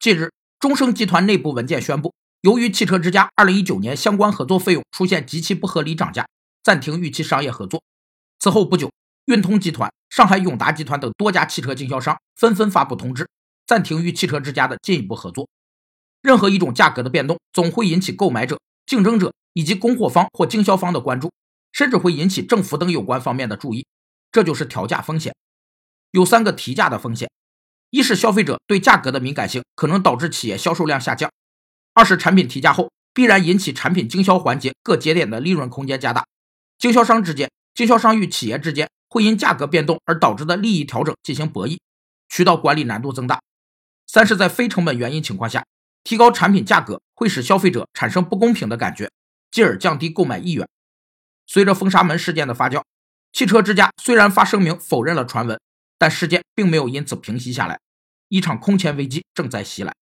近日，中升集团内部文件宣布，由于汽车之家2019年相关合作费用出现极其不合理涨价，暂停与其商业合作。此后不久，运通集团、上海永达集团等多家汽车经销商纷纷发布通知，暂停与汽车之家的进一步合作。任何一种价格的变动，总会引起购买者、竞争者以及供货方或经销方的关注，甚至会引起政府等有关方面的注意。这就是调价风险。有三个提价的风险：一是消费者对价格的敏感性可能导致企业销售量下降；二是产品提价后必然引起产品经销环节各节点的利润空间加大，经销商之间、经销商与企业之间会因价格变动而导致的利益调整进行博弈，渠道管理难度增大；三是，在非成本原因情况下。提高产品价格会使消费者产生不公平的感觉，进而降低购买意愿。随着封杀门事件的发酵，汽车之家虽然发声明否认了传闻，但事件并没有因此平息下来，一场空前危机正在袭来。